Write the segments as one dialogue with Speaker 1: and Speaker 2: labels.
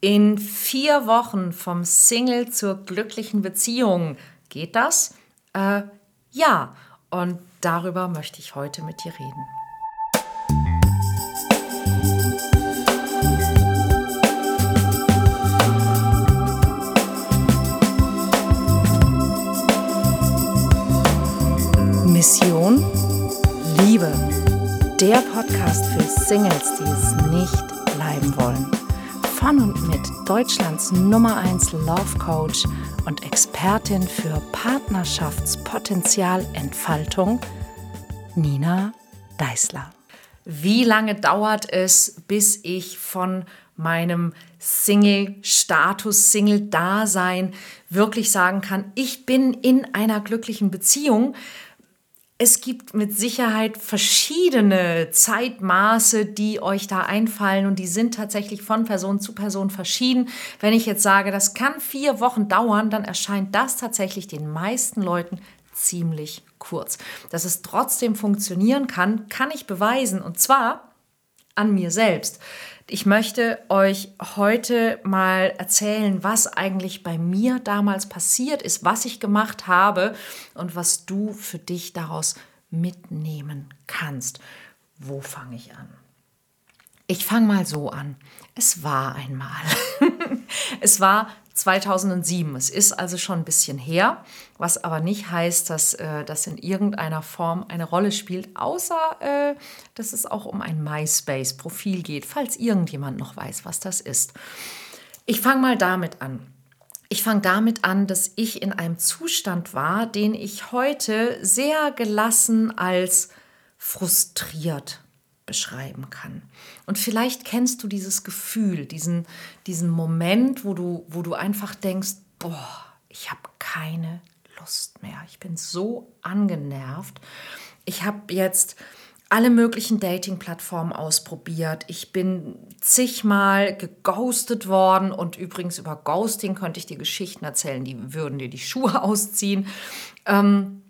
Speaker 1: In vier Wochen vom Single zur glücklichen Beziehung. Geht das? Äh, ja, und darüber möchte ich heute mit dir reden. Mission Liebe. Der Podcast für Singles, die es nicht bleiben wollen von und mit Deutschlands Nummer 1 Love Coach und Expertin für Partnerschaftspotenzialentfaltung, Nina Deißler. Wie lange dauert es, bis ich von meinem Single-Status, Single-Dasein wirklich sagen kann, ich bin in einer glücklichen Beziehung? Es gibt mit Sicherheit verschiedene Zeitmaße, die euch da einfallen und die sind tatsächlich von Person zu Person verschieden. Wenn ich jetzt sage, das kann vier Wochen dauern, dann erscheint das tatsächlich den meisten Leuten ziemlich kurz. Dass es trotzdem funktionieren kann, kann ich beweisen und zwar an mir selbst. Ich möchte euch heute mal erzählen, was eigentlich bei mir damals passiert ist, was ich gemacht habe und was du für dich daraus mitnehmen kannst. Wo fange ich an? Ich fange mal so an. Es war einmal. es war 2007. Es ist also schon ein bisschen her, was aber nicht heißt, dass äh, das in irgendeiner Form eine Rolle spielt, außer äh, dass es auch um ein MySpace-Profil geht, falls irgendjemand noch weiß, was das ist. Ich fange mal damit an. Ich fange damit an, dass ich in einem Zustand war, den ich heute sehr gelassen als frustriert beschreiben kann. Und vielleicht kennst du dieses Gefühl, diesen, diesen Moment, wo du, wo du einfach denkst, boah, ich habe keine Lust mehr. Ich bin so angenervt. Ich habe jetzt alle möglichen Dating-Plattformen ausprobiert. Ich bin zigmal geghostet worden und übrigens über Ghosting könnte ich dir Geschichten erzählen, die würden dir die Schuhe ausziehen. Ähm,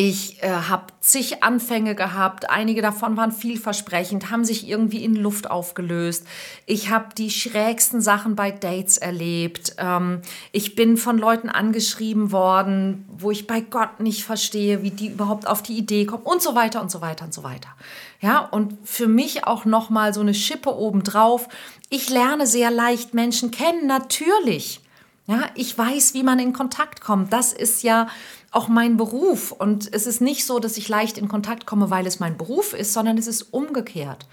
Speaker 1: ich äh, habe zig Anfänge gehabt, einige davon waren vielversprechend, haben sich irgendwie in Luft aufgelöst. Ich habe die schrägsten Sachen bei Dates erlebt. Ähm, ich bin von Leuten angeschrieben worden, wo ich bei Gott nicht verstehe, wie die überhaupt auf die Idee kommen und so weiter und so weiter und so weiter. Ja, und für mich auch noch mal so eine Schippe obendrauf. Ich lerne sehr leicht Menschen kennen, natürlich. Ja, ich weiß, wie man in Kontakt kommt. Das ist ja auch mein Beruf. Und es ist nicht so, dass ich leicht in Kontakt komme, weil es mein Beruf ist, sondern es ist umgekehrt.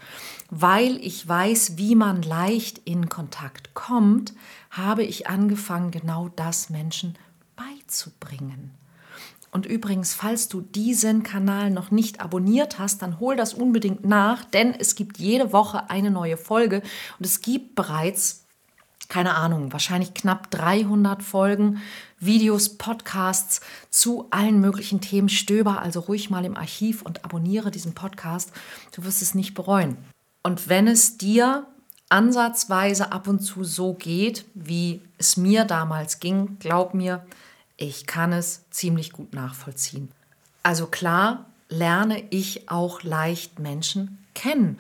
Speaker 1: Weil ich weiß, wie man leicht in Kontakt kommt, habe ich angefangen, genau das Menschen beizubringen. Und übrigens, falls du diesen Kanal noch nicht abonniert hast, dann hol das unbedingt nach, denn es gibt jede Woche eine neue Folge und es gibt bereits keine Ahnung, wahrscheinlich knapp 300 Folgen, Videos, Podcasts zu allen möglichen Themen. Stöber also ruhig mal im Archiv und abonniere diesen Podcast. Du wirst es nicht bereuen. Und wenn es dir ansatzweise ab und zu so geht, wie es mir damals ging, glaub mir, ich kann es ziemlich gut nachvollziehen. Also klar lerne ich auch leicht Menschen kennen.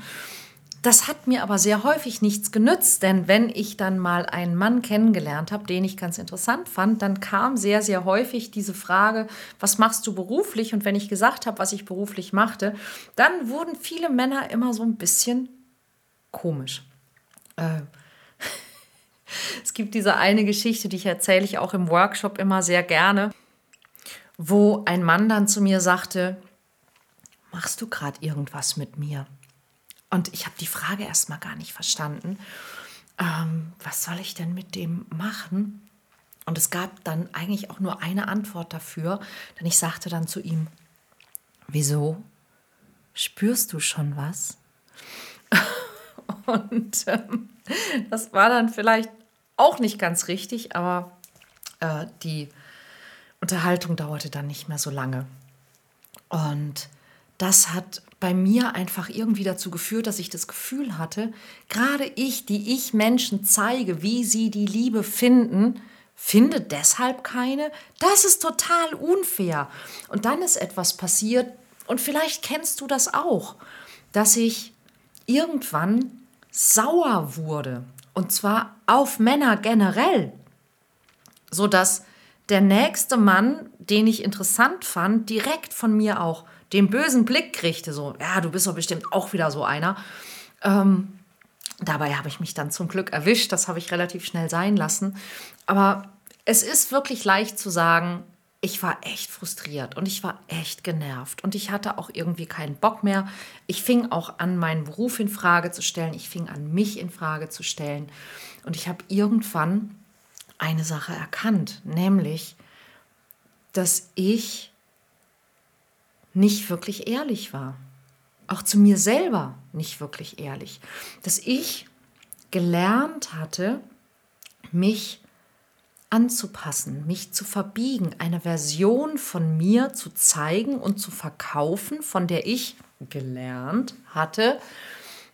Speaker 1: Das hat mir aber sehr häufig nichts genützt, denn wenn ich dann mal einen Mann kennengelernt habe, den ich ganz interessant fand, dann kam sehr, sehr häufig diese Frage, was machst du beruflich? Und wenn ich gesagt habe, was ich beruflich machte, dann wurden viele Männer immer so ein bisschen komisch. Äh, es gibt diese eine Geschichte, die ich erzähle ich auch im Workshop immer sehr gerne, wo ein Mann dann zu mir sagte, machst du gerade irgendwas mit mir? Und ich habe die Frage erstmal gar nicht verstanden. Ähm, was soll ich denn mit dem machen? Und es gab dann eigentlich auch nur eine Antwort dafür, denn ich sagte dann zu ihm, wieso? Spürst du schon was? Und ähm, das war dann vielleicht auch nicht ganz richtig, aber äh, die Unterhaltung dauerte dann nicht mehr so lange. Und das hat bei mir einfach irgendwie dazu geführt, dass ich das Gefühl hatte, gerade ich, die ich Menschen zeige, wie sie die Liebe finden, finde deshalb keine. Das ist total unfair. Und dann ist etwas passiert, und vielleicht kennst du das auch, dass ich irgendwann sauer wurde Und zwar auf Männer generell. Sodass der nächste Mann, den ich interessant fand, direkt von mir auch den bösen Blick kriegte. So, ja, du bist doch bestimmt auch wieder so einer. Ähm, dabei habe ich mich dann zum Glück erwischt. Das habe ich relativ schnell sein lassen. Aber es ist wirklich leicht zu sagen, ich war echt frustriert und ich war echt genervt und ich hatte auch irgendwie keinen Bock mehr. Ich fing auch an, meinen Beruf in Frage zu stellen. Ich fing an, mich in Frage zu stellen. Und ich habe irgendwann eine Sache erkannt, nämlich, dass ich nicht wirklich ehrlich war. Auch zu mir selber nicht wirklich ehrlich. Dass ich gelernt hatte, mich anzupassen, mich zu verbiegen, eine Version von mir zu zeigen und zu verkaufen, von der ich gelernt hatte,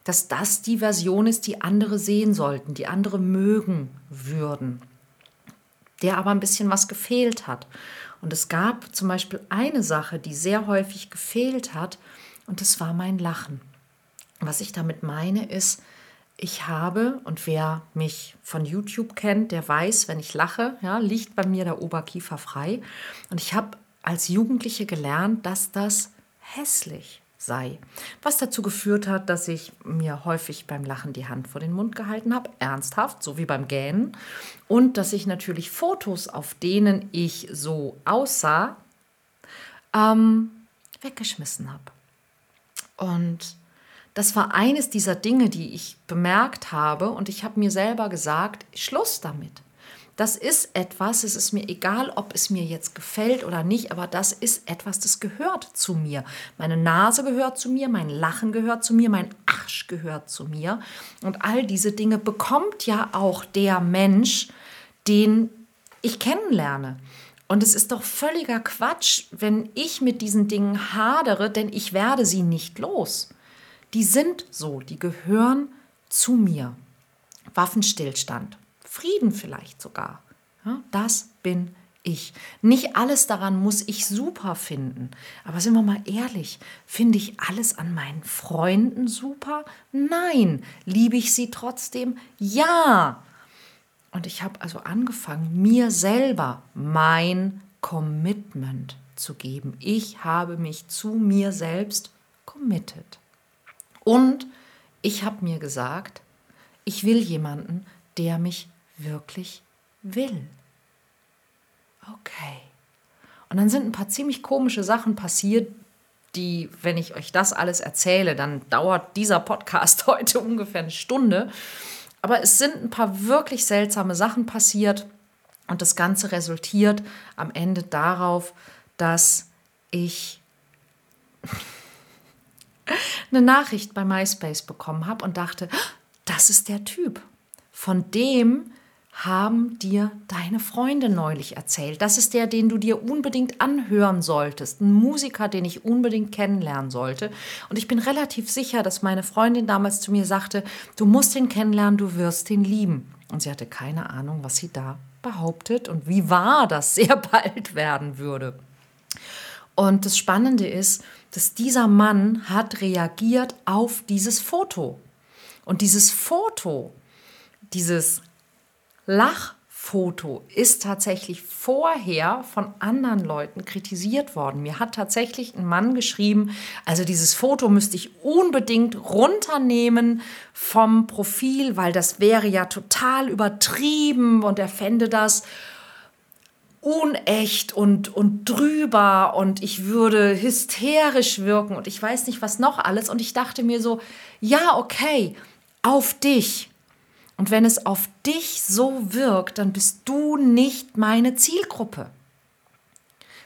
Speaker 1: dass das die Version ist, die andere sehen sollten, die andere mögen würden, der aber ein bisschen was gefehlt hat. Und es gab zum Beispiel eine Sache, die sehr häufig gefehlt hat, und das war mein Lachen. Was ich damit meine, ist, ich habe, und wer mich von YouTube kennt, der weiß, wenn ich lache, ja, liegt bei mir der Oberkiefer frei. Und ich habe als Jugendliche gelernt, dass das hässlich sei. Was dazu geführt hat, dass ich mir häufig beim Lachen die Hand vor den Mund gehalten habe, ernsthaft, so wie beim Gähnen. Und dass ich natürlich Fotos, auf denen ich so aussah, ähm, weggeschmissen habe. Und das war eines dieser Dinge, die ich bemerkt habe und ich habe mir selber gesagt, Schluss damit. Das ist etwas, es ist mir egal, ob es mir jetzt gefällt oder nicht, aber das ist etwas, das gehört zu mir. Meine Nase gehört zu mir, mein Lachen gehört zu mir, mein Arsch gehört zu mir. Und all diese Dinge bekommt ja auch der Mensch, den ich kennenlerne. Und es ist doch völliger Quatsch, wenn ich mit diesen Dingen hadere, denn ich werde sie nicht los die sind so, die gehören zu mir. Waffenstillstand, Frieden vielleicht sogar. Ja, das bin ich. Nicht alles daran muss ich super finden. Aber sind wir mal ehrlich, finde ich alles an meinen Freunden super? Nein. Liebe ich sie trotzdem? Ja. Und ich habe also angefangen, mir selber mein Commitment zu geben. Ich habe mich zu mir selbst committed. Und ich habe mir gesagt, ich will jemanden, der mich wirklich will. Okay. Und dann sind ein paar ziemlich komische Sachen passiert, die, wenn ich euch das alles erzähle, dann dauert dieser Podcast heute ungefähr eine Stunde. Aber es sind ein paar wirklich seltsame Sachen passiert und das Ganze resultiert am Ende darauf, dass ich eine Nachricht bei MySpace bekommen habe und dachte, das ist der Typ. Von dem haben dir deine Freunde neulich erzählt. Das ist der, den du dir unbedingt anhören solltest. Ein Musiker, den ich unbedingt kennenlernen sollte. Und ich bin relativ sicher, dass meine Freundin damals zu mir sagte, du musst ihn kennenlernen, du wirst ihn lieben. Und sie hatte keine Ahnung, was sie da behauptet und wie wahr das sehr bald werden würde. Und das Spannende ist, dass dieser Mann hat reagiert auf dieses Foto. Und dieses Foto, dieses Lachfoto ist tatsächlich vorher von anderen Leuten kritisiert worden. Mir hat tatsächlich ein Mann geschrieben, also dieses Foto müsste ich unbedingt runternehmen vom Profil, weil das wäre ja total übertrieben und er fände das unecht und, und drüber und ich würde hysterisch wirken und ich weiß nicht was noch alles. Und ich dachte mir so, ja, okay, auf dich. Und wenn es auf dich so wirkt, dann bist du nicht meine Zielgruppe.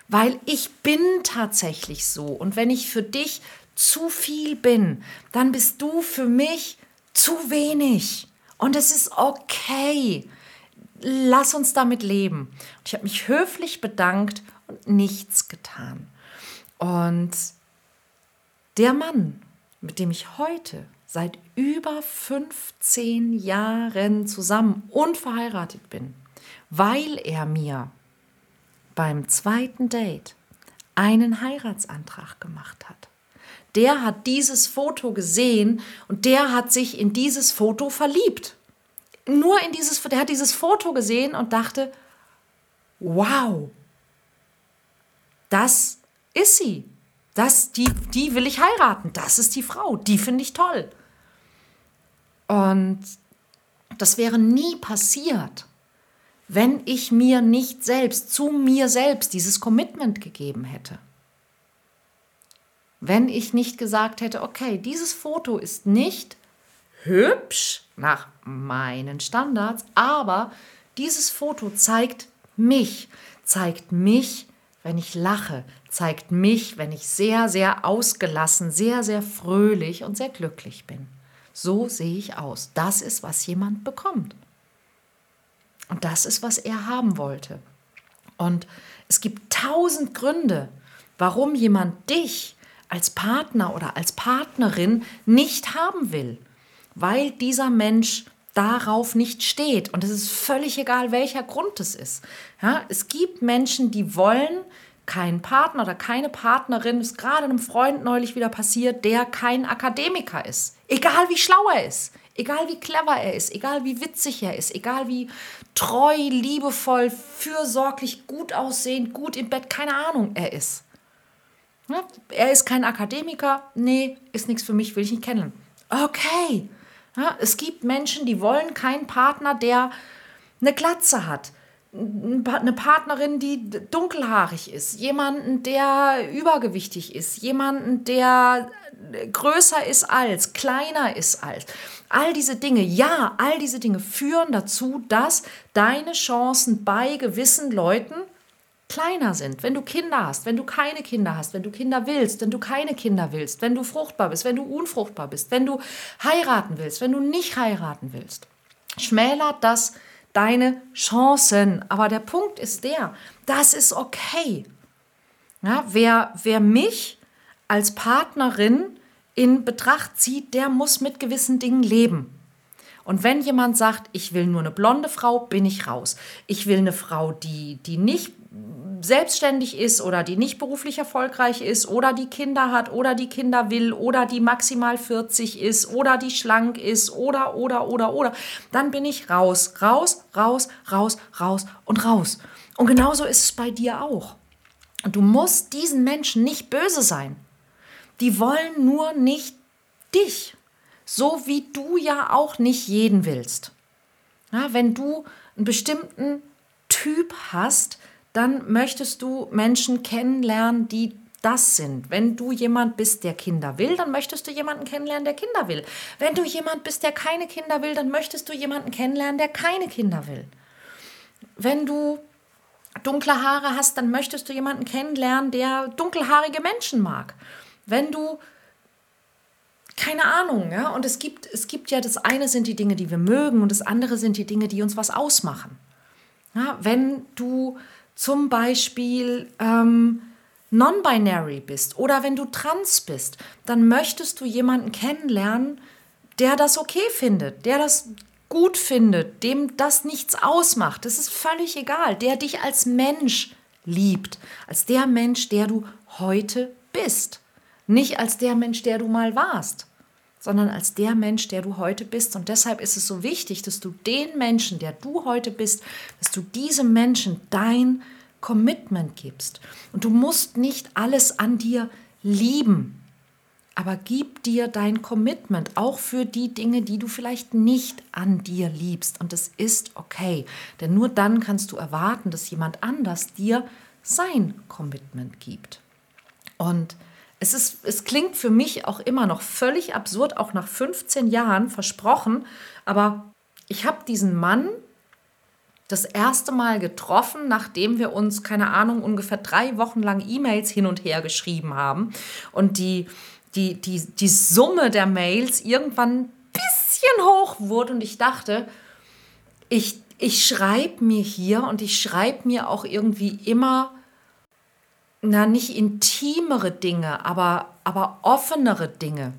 Speaker 1: Weil ich bin tatsächlich so. Und wenn ich für dich zu viel bin, dann bist du für mich zu wenig. Und es ist okay lass uns damit leben. Und ich habe mich höflich bedankt und nichts getan. Und der Mann, mit dem ich heute seit über 15 Jahren zusammen und verheiratet bin, weil er mir beim zweiten Date einen Heiratsantrag gemacht hat. Der hat dieses Foto gesehen und der hat sich in dieses Foto verliebt nur in dieses, der hat dieses Foto gesehen und dachte, wow, das ist sie. Das, die, die will ich heiraten. Das ist die Frau. Die finde ich toll. Und das wäre nie passiert, wenn ich mir nicht selbst, zu mir selbst dieses Commitment gegeben hätte. Wenn ich nicht gesagt hätte, okay, dieses Foto ist nicht hübsch nach meinen Standards, aber dieses Foto zeigt mich, zeigt mich, wenn ich lache, zeigt mich, wenn ich sehr, sehr ausgelassen, sehr, sehr fröhlich und sehr glücklich bin. So sehe ich aus. Das ist, was jemand bekommt. Und das ist, was er haben wollte. Und es gibt tausend Gründe, warum jemand dich als Partner oder als Partnerin nicht haben will, weil dieser Mensch darauf nicht steht. Und es ist völlig egal, welcher Grund es ist. Ja, es gibt Menschen, die wollen keinen Partner oder keine Partnerin, ist gerade einem Freund neulich wieder passiert, der kein Akademiker ist. Egal wie schlau er ist, egal wie clever er ist, egal wie witzig er ist, egal wie treu, liebevoll, fürsorglich, gut aussehend, gut im Bett, keine Ahnung er ist. Ja, er ist kein Akademiker, nee, ist nichts für mich, will ich nicht kennen. Okay, ja, es gibt Menschen, die wollen keinen Partner, der eine Glatze hat, eine Partnerin, die dunkelhaarig ist, jemanden, der übergewichtig ist, jemanden, der größer ist als, kleiner ist als. All diese Dinge, ja, all diese Dinge führen dazu, dass deine Chancen bei gewissen Leuten kleiner sind. Wenn du Kinder hast, wenn du keine Kinder hast, wenn du Kinder willst, wenn du keine Kinder willst, wenn du fruchtbar bist, wenn du unfruchtbar bist, wenn du heiraten willst, wenn du nicht heiraten willst, schmälert das deine Chancen. Aber der Punkt ist der, das ist okay. Ja, wer, wer mich als Partnerin in Betracht zieht, der muss mit gewissen Dingen leben. Und wenn jemand sagt, ich will nur eine blonde Frau, bin ich raus. Ich will eine Frau, die, die nicht selbstständig ist oder die nicht beruflich erfolgreich ist oder die Kinder hat oder die Kinder will oder die maximal 40 ist oder die schlank ist oder, oder, oder, oder, dann bin ich raus, raus, raus, raus, raus und raus. Und genauso ist es bei dir auch. Und du musst diesen Menschen nicht böse sein. Die wollen nur nicht dich. So wie du ja auch nicht jeden willst. Ja, wenn du einen bestimmten Typ hast, dann möchtest du Menschen kennenlernen, die das sind. Wenn du jemand bist, der Kinder will, dann möchtest du jemanden kennenlernen, der Kinder will. Wenn du jemand bist, der keine Kinder will, dann möchtest du jemanden kennenlernen, der keine Kinder will. Wenn du dunkle Haare hast, dann möchtest du jemanden kennenlernen, der dunkelhaarige Menschen mag. Wenn du keine Ahnung, ja, und es gibt, es gibt ja, das eine sind die Dinge, die wir mögen und das andere sind die Dinge, die uns was ausmachen. Ja, wenn du zum Beispiel ähm, non-binary bist oder wenn du trans bist, dann möchtest du jemanden kennenlernen, der das okay findet, der das gut findet, dem das nichts ausmacht. Das ist völlig egal, der dich als Mensch liebt, als der Mensch, der du heute bist, nicht als der Mensch, der du mal warst sondern als der Mensch, der du heute bist. Und deshalb ist es so wichtig, dass du den Menschen, der du heute bist, dass du diesem Menschen dein Commitment gibst. Und du musst nicht alles an dir lieben, aber gib dir dein Commitment, auch für die Dinge, die du vielleicht nicht an dir liebst. Und es ist okay, denn nur dann kannst du erwarten, dass jemand anders dir sein Commitment gibt. Und es, ist, es klingt für mich auch immer noch völlig absurd, auch nach 15 Jahren versprochen, aber ich habe diesen Mann das erste Mal getroffen, nachdem wir uns, keine Ahnung, ungefähr drei Wochen lang E-Mails hin und her geschrieben haben und die, die, die, die Summe der Mails irgendwann ein bisschen hoch wurde und ich dachte, ich, ich schreibe mir hier und ich schreibe mir auch irgendwie immer na, nicht intimere Dinge, aber, aber offenere Dinge.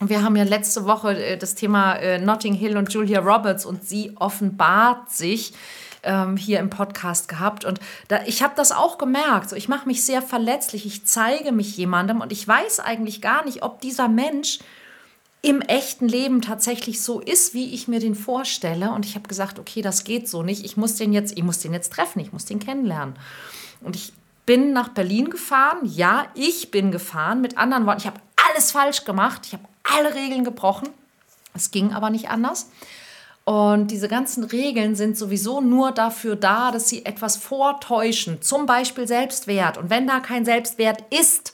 Speaker 1: Wir haben ja letzte Woche äh, das Thema äh, Notting Hill und Julia Roberts und sie offenbart sich ähm, hier im Podcast gehabt. Und da, ich habe das auch gemerkt. So, ich mache mich sehr verletzlich, ich zeige mich jemandem und ich weiß eigentlich gar nicht, ob dieser Mensch im echten Leben tatsächlich so ist, wie ich mir den vorstelle. Und ich habe gesagt, okay, das geht so nicht. Ich muss den jetzt, ich muss den jetzt treffen, ich muss den kennenlernen. Und ich bin nach Berlin gefahren. Ja, ich bin gefahren. Mit anderen Worten, ich habe alles falsch gemacht. Ich habe alle Regeln gebrochen. Es ging aber nicht anders. Und diese ganzen Regeln sind sowieso nur dafür da, dass sie etwas vortäuschen, zum Beispiel Selbstwert. Und wenn da kein Selbstwert ist,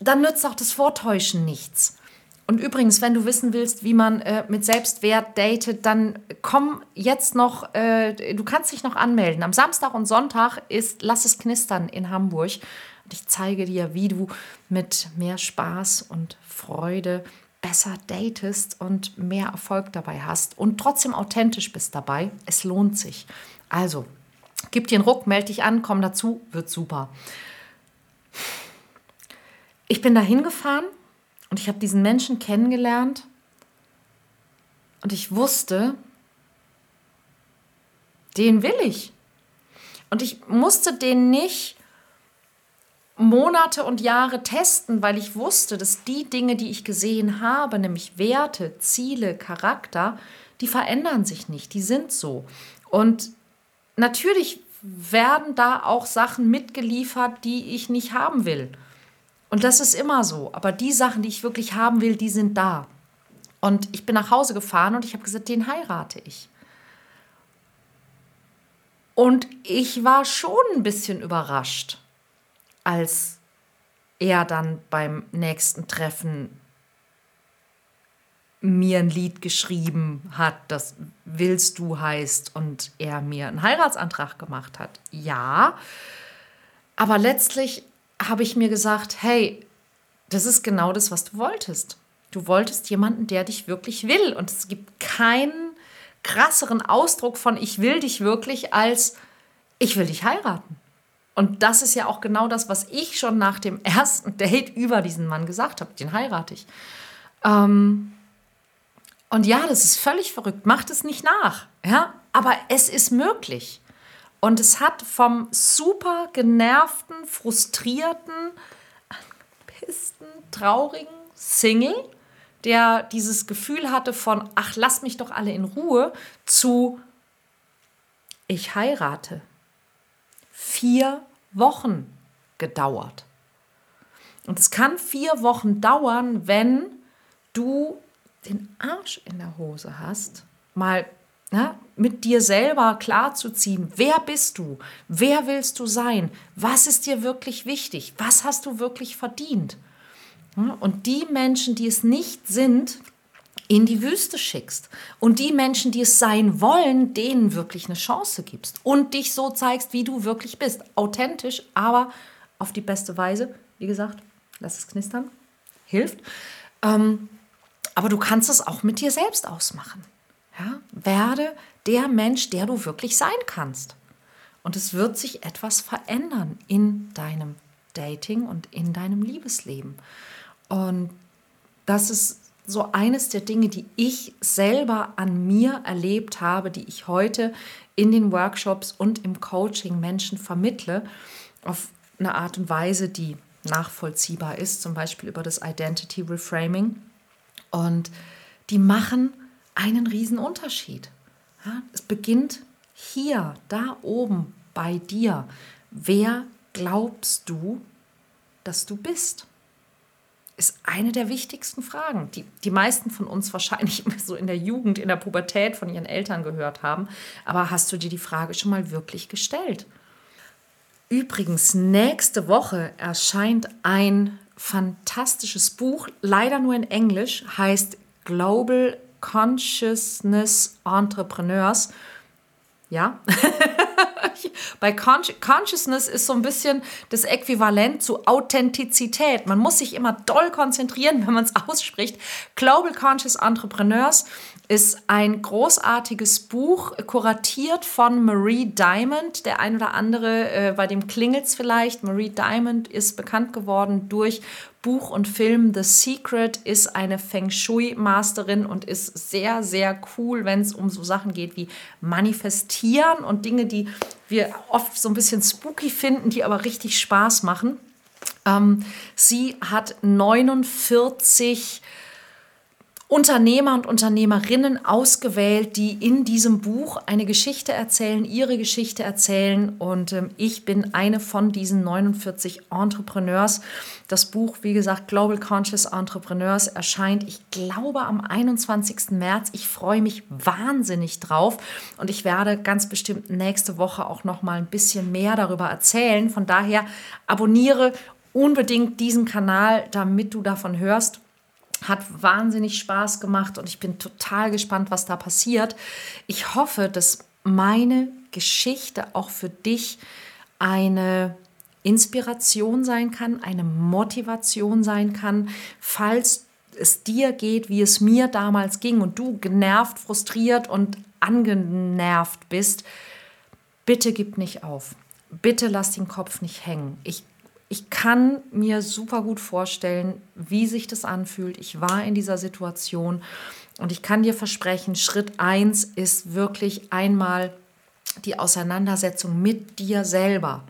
Speaker 1: dann nützt auch das Vortäuschen nichts. Und übrigens, wenn du wissen willst, wie man äh, mit Selbstwert datet, dann komm jetzt noch, äh, du kannst dich noch anmelden. Am Samstag und Sonntag ist Lass es knistern in Hamburg. Und ich zeige dir, wie du mit mehr Spaß und Freude besser datest und mehr Erfolg dabei hast und trotzdem authentisch bist dabei. Es lohnt sich. Also, gib dir einen Ruck, melde dich an, komm dazu, wird super. Ich bin da hingefahren und ich habe diesen Menschen kennengelernt und ich wusste, den will ich. Und ich musste den nicht Monate und Jahre testen, weil ich wusste, dass die Dinge, die ich gesehen habe, nämlich Werte, Ziele, Charakter, die verändern sich nicht, die sind so. Und natürlich werden da auch Sachen mitgeliefert, die ich nicht haben will. Und das ist immer so. Aber die Sachen, die ich wirklich haben will, die sind da. Und ich bin nach Hause gefahren und ich habe gesagt, den heirate ich. Und ich war schon ein bisschen überrascht, als er dann beim nächsten Treffen mir ein Lied geschrieben hat, das Willst du heißt und er mir einen Heiratsantrag gemacht hat. Ja, aber letztlich habe ich mir gesagt, hey, das ist genau das, was du wolltest. Du wolltest jemanden, der dich wirklich will. Und es gibt keinen krasseren Ausdruck von ich will dich wirklich als ich will dich heiraten. Und das ist ja auch genau das, was ich schon nach dem ersten Date über diesen Mann gesagt habe. Den heirate ich. Ähm und ja, das ist völlig verrückt. Macht es nicht nach. Ja? Aber es ist möglich. Und es hat vom super genervten, frustrierten, angepissten, traurigen Single, der dieses Gefühl hatte von, ach, lass mich doch alle in Ruhe, zu, ich heirate. Vier Wochen gedauert. Und es kann vier Wochen dauern, wenn du den Arsch in der Hose hast, mal ja, mit dir selber klarzuziehen, wer bist du, wer willst du sein, was ist dir wirklich wichtig, was hast du wirklich verdient. Ja, und die Menschen, die es nicht sind, in die Wüste schickst. Und die Menschen, die es sein wollen, denen wirklich eine Chance gibst. Und dich so zeigst, wie du wirklich bist. Authentisch, aber auf die beste Weise. Wie gesagt, lass es knistern. Hilft. Ähm, aber du kannst es auch mit dir selbst ausmachen. Ja? Werde der Mensch, der du wirklich sein kannst. Und es wird sich etwas verändern in deinem Dating und in deinem Liebesleben. Und das ist so eines der Dinge, die ich selber an mir erlebt habe, die ich heute in den Workshops und im Coaching Menschen vermittle, auf eine Art und Weise, die nachvollziehbar ist, zum Beispiel über das Identity Reframing. Und die machen einen riesen Unterschied. Ja, es beginnt hier, da oben bei dir. Wer glaubst du, dass du bist? Ist eine der wichtigsten Fragen, die die meisten von uns wahrscheinlich so in der Jugend, in der Pubertät von ihren Eltern gehört haben. Aber hast du dir die Frage schon mal wirklich gestellt? Übrigens, nächste Woche erscheint ein fantastisches Buch, leider nur in Englisch, heißt Global Consciousness Entrepreneurs. Ja, bei Con Consciousness ist so ein bisschen das Äquivalent zu Authentizität. Man muss sich immer doll konzentrieren, wenn man es ausspricht. Global Conscious Entrepreneurs ist ein großartiges Buch, kuratiert von Marie Diamond. Der ein oder andere, äh, bei dem klingelt es vielleicht. Marie Diamond ist bekannt geworden durch Buch und Film. The Secret ist eine Feng Shui-Masterin und ist sehr, sehr cool, wenn es um so Sachen geht wie Manifestieren und Dinge, die wir oft so ein bisschen spooky finden, die aber richtig Spaß machen. Ähm, sie hat 49 Unternehmer und Unternehmerinnen ausgewählt, die in diesem Buch eine Geschichte erzählen, ihre Geschichte erzählen. Und ähm, ich bin eine von diesen 49 Entrepreneurs. Das Buch, wie gesagt, Global Conscious Entrepreneurs, erscheint, ich glaube, am 21. März. Ich freue mich wahnsinnig drauf und ich werde ganz bestimmt nächste Woche auch noch mal ein bisschen mehr darüber erzählen. Von daher abonniere unbedingt diesen Kanal, damit du davon hörst. Hat wahnsinnig Spaß gemacht und ich bin total gespannt, was da passiert. Ich hoffe, dass meine Geschichte auch für dich eine Inspiration sein kann, eine Motivation sein kann, falls es dir geht, wie es mir damals ging und du genervt, frustriert und angenervt bist, bitte gib nicht auf. Bitte lass den Kopf nicht hängen. Ich ich kann mir super gut vorstellen, wie sich das anfühlt. Ich war in dieser Situation und ich kann dir versprechen, Schritt 1 ist wirklich einmal die Auseinandersetzung mit dir selber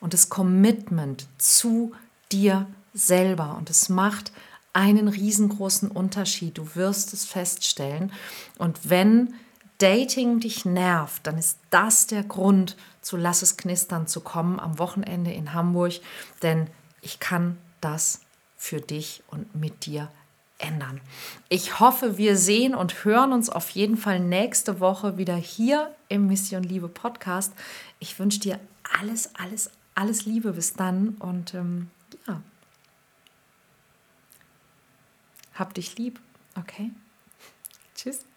Speaker 1: und das Commitment zu dir selber. Und es macht einen riesengroßen Unterschied. Du wirst es feststellen. Und wenn Dating dich nervt, dann ist das der Grund, zu Lass es knistern zu kommen am Wochenende in Hamburg, denn ich kann das für dich und mit dir ändern. Ich hoffe, wir sehen und hören uns auf jeden Fall nächste Woche wieder hier im Mission Liebe Podcast. Ich wünsche dir alles, alles, alles Liebe bis dann und ähm, ja, hab dich lieb, okay? Tschüss.